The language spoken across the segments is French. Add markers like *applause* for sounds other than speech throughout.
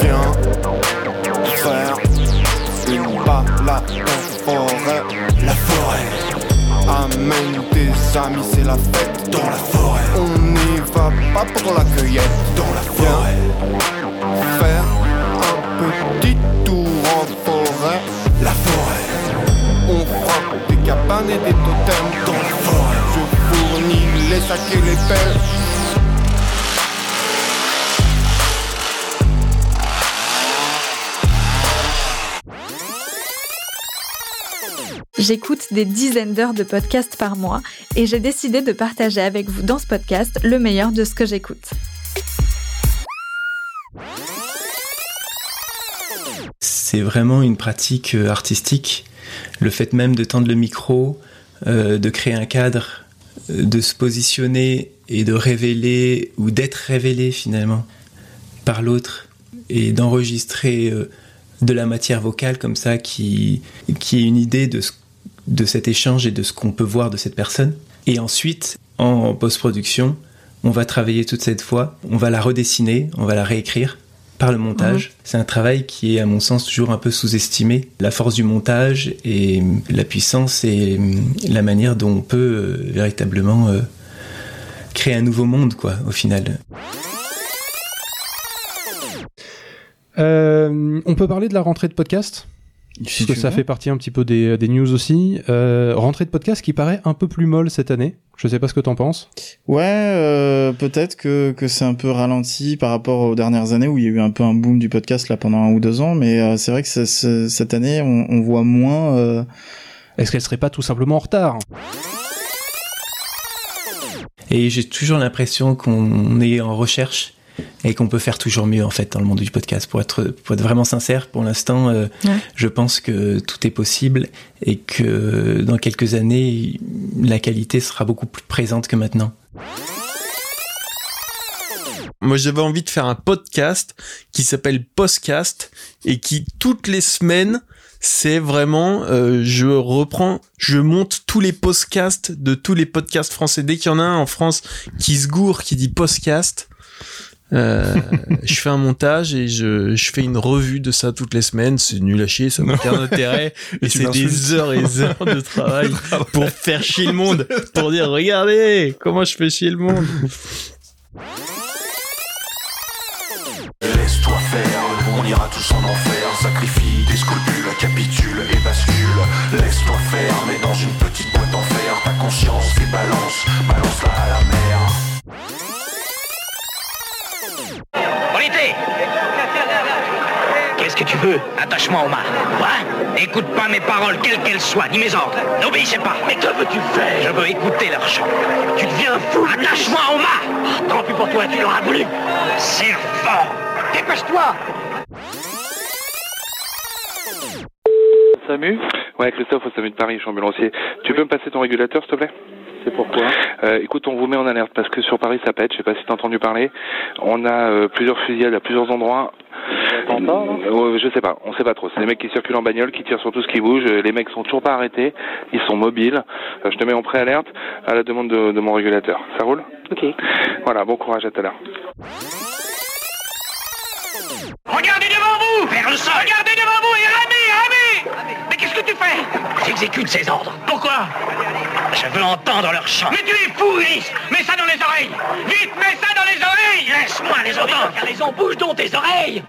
Viens faire une balade en forêt. La forêt amène tes amis, c'est la fête dans la forêt. On n'y va pas pour la cueillette dans la forêt. Faire un petit tour en forêt. La forêt. On frappe des cabanes et des totems dans la forêt. Je fournis les sacs et les pelles. J'écoute des dizaines d'heures de podcasts par mois et j'ai décidé de partager avec vous dans ce podcast le meilleur de ce que j'écoute. C'est vraiment une pratique euh, artistique. Le fait même de tendre le micro, euh, de créer un cadre, euh, de se positionner et de révéler ou d'être révélé finalement par l'autre et d'enregistrer de la matière vocale comme ça qui, qui est une idée de, ce- de cet échange et de ce qu'on peut voir de cette personne. Et ensuite, en post-production, on va travailler toute cette fois, on va la redessiner, on va la réécrire par le montage. C'est un travail qui est, à mon sens, toujours un peu sous-estimé. La force du montage et la puissance et la manière dont on peut euh, véritablement euh, créer un nouveau monde, quoi, au final. Euh, on peut parler de la rentrée de podcast? Parce que ça fait partie un petit peu des, des news aussi. Euh, rentrée de podcast qui paraît un peu plus molle cette année. Je sais pas ce que t'en penses. Ouais, euh, peut-être que, que c'est un peu ralenti par rapport aux dernières années où il y a eu un peu un boom du podcast là pendant un ou deux ans, mais euh, c'est vrai que cette année on, on voit moins. euh, Est-ce qu'elle serait pas tout simplement en retard? Et j'ai toujours l'impression qu'on est en recherche et qu'on peut faire toujours mieux en fait dans le monde du podcast. Pour être, pour être vraiment sincère, pour l'instant, euh, Ouais. je pense que tout est possible et que dans quelques années, la qualité sera beaucoup plus présente que maintenant. Moi, j'avais envie de faire un podcast qui s'appelle Postcast et qui toutes les semaines, c'est vraiment, euh, je reprends, je monte tous les podcasts de tous les podcasts français. Dès qu'il y en a un en France qui se gourre, qui dit podcast, euh, *laughs* je fais un montage et je, je fais une revue de ça toutes les semaines. C'est nul à chier, ça n'a aucun intérêt. *laughs* Et Et c'est des heures et des heures *laughs* de travail pour faire chier le monde, pour dire regardez comment je fais chier le monde. Laisse-toi faire, on ira tous en enfer. Sacrifie tes scrupules, capitule et bascule. Laisse-toi faire, mais dans une petite boîte en fer. Ta conscience fait balance, balance-la à la mer. *laughs* veux Attache-moi au mât. Quoi? Écoute pas mes paroles, quelles qu'elles soient, ni mes ordres. N'obéissez pas. Mais que veux-tu faire? Je veux écouter leur chant. Tu deviens fou Attache-moi au mât Tant pis pour toi, tu l'auras voulu. Servant Dépêche-toi SAMU? Ouais, Christophe, au SAMU de Paris, je suis ambulancier. Tu peux me passer ton régulateur, s'il te plaît? C'est pourquoi euh, Écoute, on vous met en alerte parce que sur Paris, ça pète. Je sais pas si t'as entendu parler. On a euh, plusieurs fusillades à plusieurs endroits. Euh, je sais pas, on sait pas trop. C'est des mecs qui circulent en bagnole, qui tirent sur tout ce qui bouge. Euh, Les mecs sont toujours pas arrêtés. Ils sont mobiles. Euh, je te mets en préalerte à la demande de, de mon régulateur. Ça roule Ok. Voilà, bon courage à tout à l'heure. Regardez devant vous Vers le sol Regardez devant vous et ramez, ramez Mais qu'est-ce que tu fais? J'exécute ces ordres. Pourquoi? Je veux entendre leur chant. Mais tu es fou, Ulysse Mets ça dans les oreilles Vite, mets ça dans les oreilles Laisse-moi les entendre Car les bouge donc tes oreilles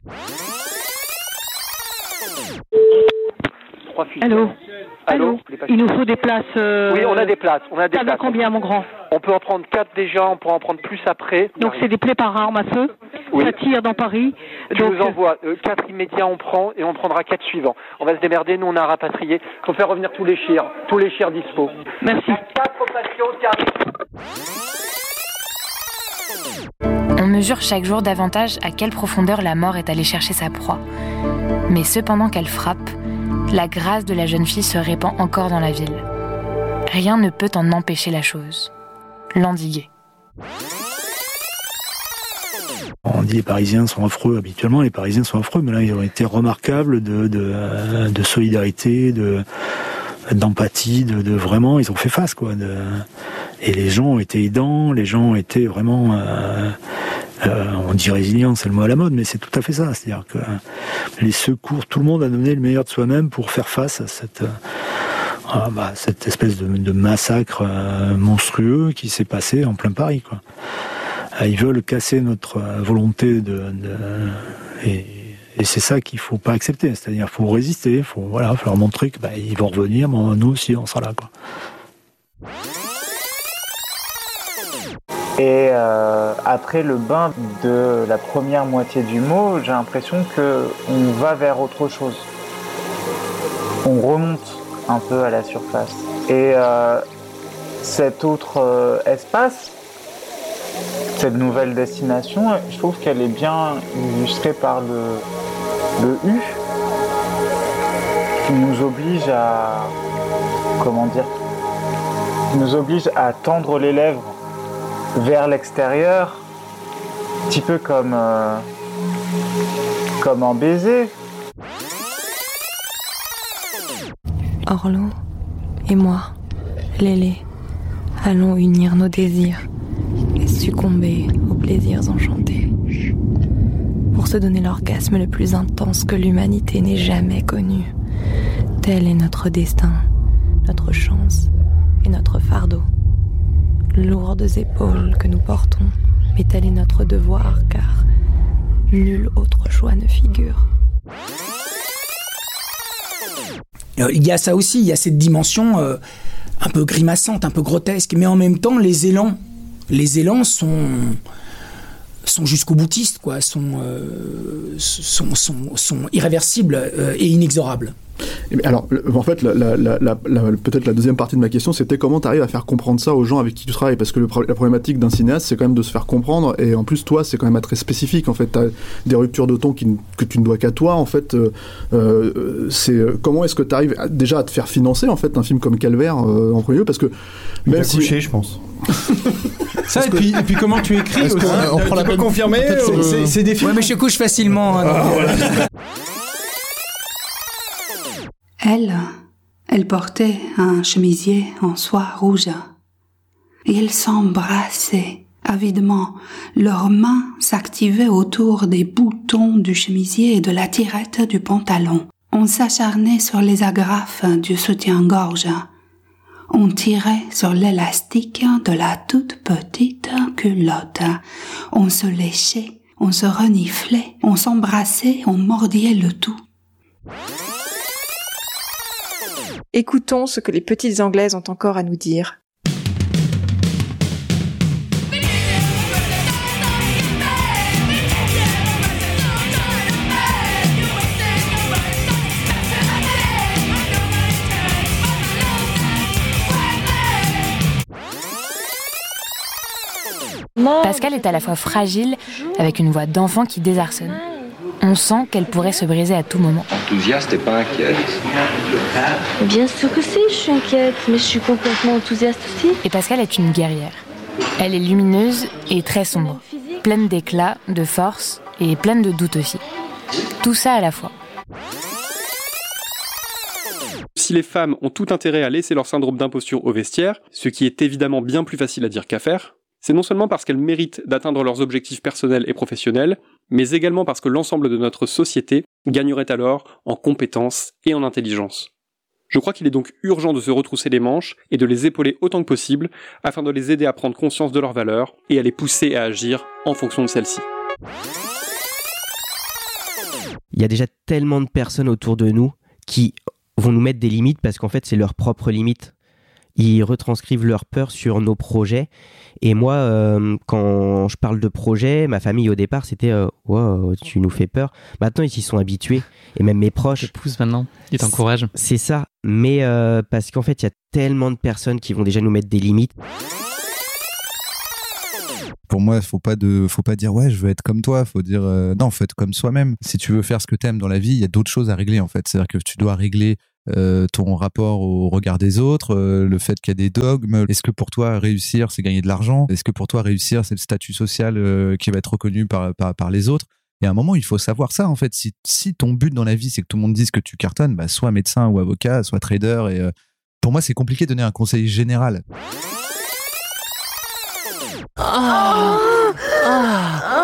Allô Allô Il nous faut des places. euh, Oui, on a des places. On a des places. combien, mon grand On peut en prendre quatre déjà, on pourra en prendre plus après. Donc c'est des plaies par arme à feu. Oui. Ça tire dans Paris. Tu Donc, nous envoies euh, quatre immédiats, on prend et on prendra quatre suivants. On va se démerder, nous on a rapatrié. Faut faire revenir tous les chiens, tous les chiens dispo. Merci. On mesure chaque jour davantage à quelle profondeur la mort est allée chercher sa proie. Mais cependant qu'elle frappe, la grâce de la jeune fille se répand encore dans la ville. Rien ne peut en empêcher la chose. L'endiguer. On dit les Parisiens sont affreux habituellement, les Parisiens sont affreux, mais là ils ont été remarquables de, solidarité, de d'empathie, de, vraiment ils ont fait face quoi. Et les gens ont été aidants, les gens ont été vraiment euh, on dit résilience, c'est le mot à la mode, mais c'est tout à fait ça. C'est-à-dire que les secours, tout le monde a donné le meilleur de soi-même pour faire face à cette, ah, bah, espèce de, massacre monstrueux qui s'est passé en plein Paris. Ils veulent casser notre volonté de, et, c'est ça qu'il faut pas accepter. C'est-à-dire, faut résister, faut voilà, faut leur montrer qu'ils bah, vont revenir, mais nous aussi, on sera là. Et euh, après le bain de la première moitié du mot, j'ai l'impression que on va vers autre chose. On remonte un peu à la surface. Et euh, cet autre euh, espace, cette nouvelle destination, je trouve qu'elle est bien illustrée par le, le U, qui nous oblige à, comment dire, qui nous oblige à tendre les lèvres vers l'extérieur, un petit peu comme, euh, comme un baiser. Orlo et moi, Lélé, allons unir nos désirs et succomber aux plaisirs enchantés pour se donner l'orgasme le plus intense que l'humanité n'ait jamais connu. Tel est notre destin, notre chance et notre fardeau lourdes épaules que nous portons, mais tel est notre devoir, car nul autre choix ne figure. Euh, il y a ça aussi, il y a cette dimension euh, un peu grimaçante, un peu grotesque, mais en même temps, les élans, les élans sont sont jusqu'au boutiste, quoi, sont, euh, sont, sont, sont, irréversibles et inexorables. Alors, en fait, peut-être la deuxième partie de ma question, c'était comment tu arrives à faire comprendre ça aux gens avec qui tu travailles? Parce que la problématique d'un cinéaste, c'est quand même de se faire comprendre. Et en plus, toi, c'est quand même très spécifique. En fait, tu as des ruptures de ton que tu ne dois qu'à toi. En fait, euh, euh, c'est comment est-ce que tu arrives déjà à te faire financer en fait un film comme Calvaire euh, en premier lieu? Parce que même si couché, je pense. *laughs* ça et puis, et puis, comment tu écris aussi, on, prend la peux confirmer C'est des films. Ouais, mais je couche facilement. Hein, ah, Elle, elle portait un chemisier en soie rouge. Ils s'embrassaient avidement, leurs mains s'activaient autour des boutons du chemisier et de la tirette du pantalon. On s'acharnait sur les agrafes du soutien-gorge. On tirait sur l'élastique de la toute petite culotte. On se léchait, on se reniflait, on s'embrassait, on mordillait le tout. Écoutons ce que les petites anglaises ont encore à nous dire. Pascal est à la fois fragile, avec une voix d'enfant qui désarçonne. On sent qu'elle pourrait se briser à tout moment. Enthousiaste et pas inquiète. Bien sûr que si, je suis inquiète, mais je suis complètement enthousiaste aussi. Et Pascal est une guerrière. Elle est lumineuse et très sombre, pleine d'éclat, de force et pleine de doutes aussi. Tout ça à la fois. Si les femmes ont tout intérêt à laisser leur syndrome d'imposture au vestiaire, ce qui est évidemment bien plus facile à dire qu'à faire, c'est non seulement parce qu'elles méritent d'atteindre leurs objectifs personnels et professionnels, mais également parce que l'ensemble de notre société gagnerait alors en compétences et en intelligence. Je crois qu'il est donc urgent de se retrousser les manches et de les épauler autant que possible afin de les aider à prendre conscience de leurs valeurs et à les pousser à agir en fonction de celles-ci. Il y a déjà tellement de personnes autour de nous qui vont nous mettre des limites parce qu'en fait c'est leurs propres limites ils retranscrivent leur peur sur nos projets. Et moi, euh, quand je parle de projet, ma famille au départ, c'était euh, wow, tu nous fais peur. Maintenant, ils s'y sont habitués. Et même mes proches. Ils poussent maintenant, ils t'encouragent. C'est ça. Mais euh, parce qu'en fait, il y a tellement de personnes qui vont déjà nous mettre des limites. Pour moi, faut pas de, faut pas dire ouais, je veux être comme toi. Faut dire non, faut être comme soi-même. Si tu veux faire ce que tu aimes dans la vie, il y a d'autres choses à régler en fait. C'est-à-dire que tu dois régler euh, ton rapport au regard des autres, euh, le fait qu'il y a des dogmes. Est-ce que pour toi réussir c'est gagner de l'argent? Est-ce que pour toi réussir c'est le statut social euh, qui va être reconnu par, par, les autres? Et à un moment il faut savoir ça en fait. Si, si ton but dans la vie c'est que tout le monde dise que tu cartonnes, bah, soit médecin ou avocat, soit trader. Et pour moi c'est compliqué de donner un conseil général. Ah. Ah.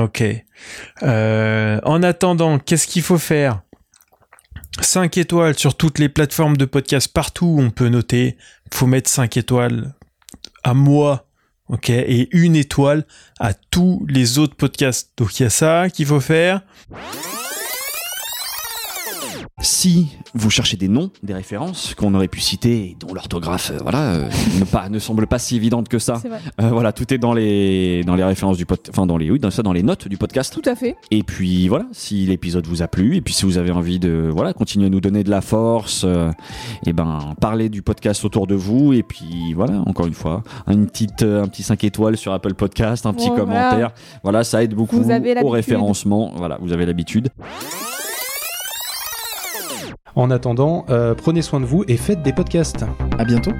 Ok. Euh, en attendant, qu'est-ce qu'il faut faire? 5 étoiles sur toutes les plateformes de podcast partout où on peut noter. faut mettre 5 étoiles à moi, ok, et une étoile à tous les autres podcasts. Donc il y a ça qu'il faut faire. Si vous cherchez des noms, des références qu'on aurait pu citer, et dont l'orthographe, euh, voilà, euh, *laughs* ne, pas, ne semble pas si évidente que ça. C'est vrai. Euh, voilà, tout est dans les dans les références du podcast, enfin dans les oui, dans ça, dans les notes du podcast. Tout à fait. Et puis voilà, si l'épisode vous a plu, et puis si vous avez envie de voilà continuer à nous donner de la force, euh, et ben parlez du podcast autour de vous, et puis voilà, encore une fois, une petite un petit 5 étoiles sur Apple Podcast, un petit Voilà. commentaire, voilà, ça aide beaucoup Vous avez au référencement. Voilà, vous avez l'habitude. En attendant, euh, prenez soin de vous et faites des podcasts. À bientôt.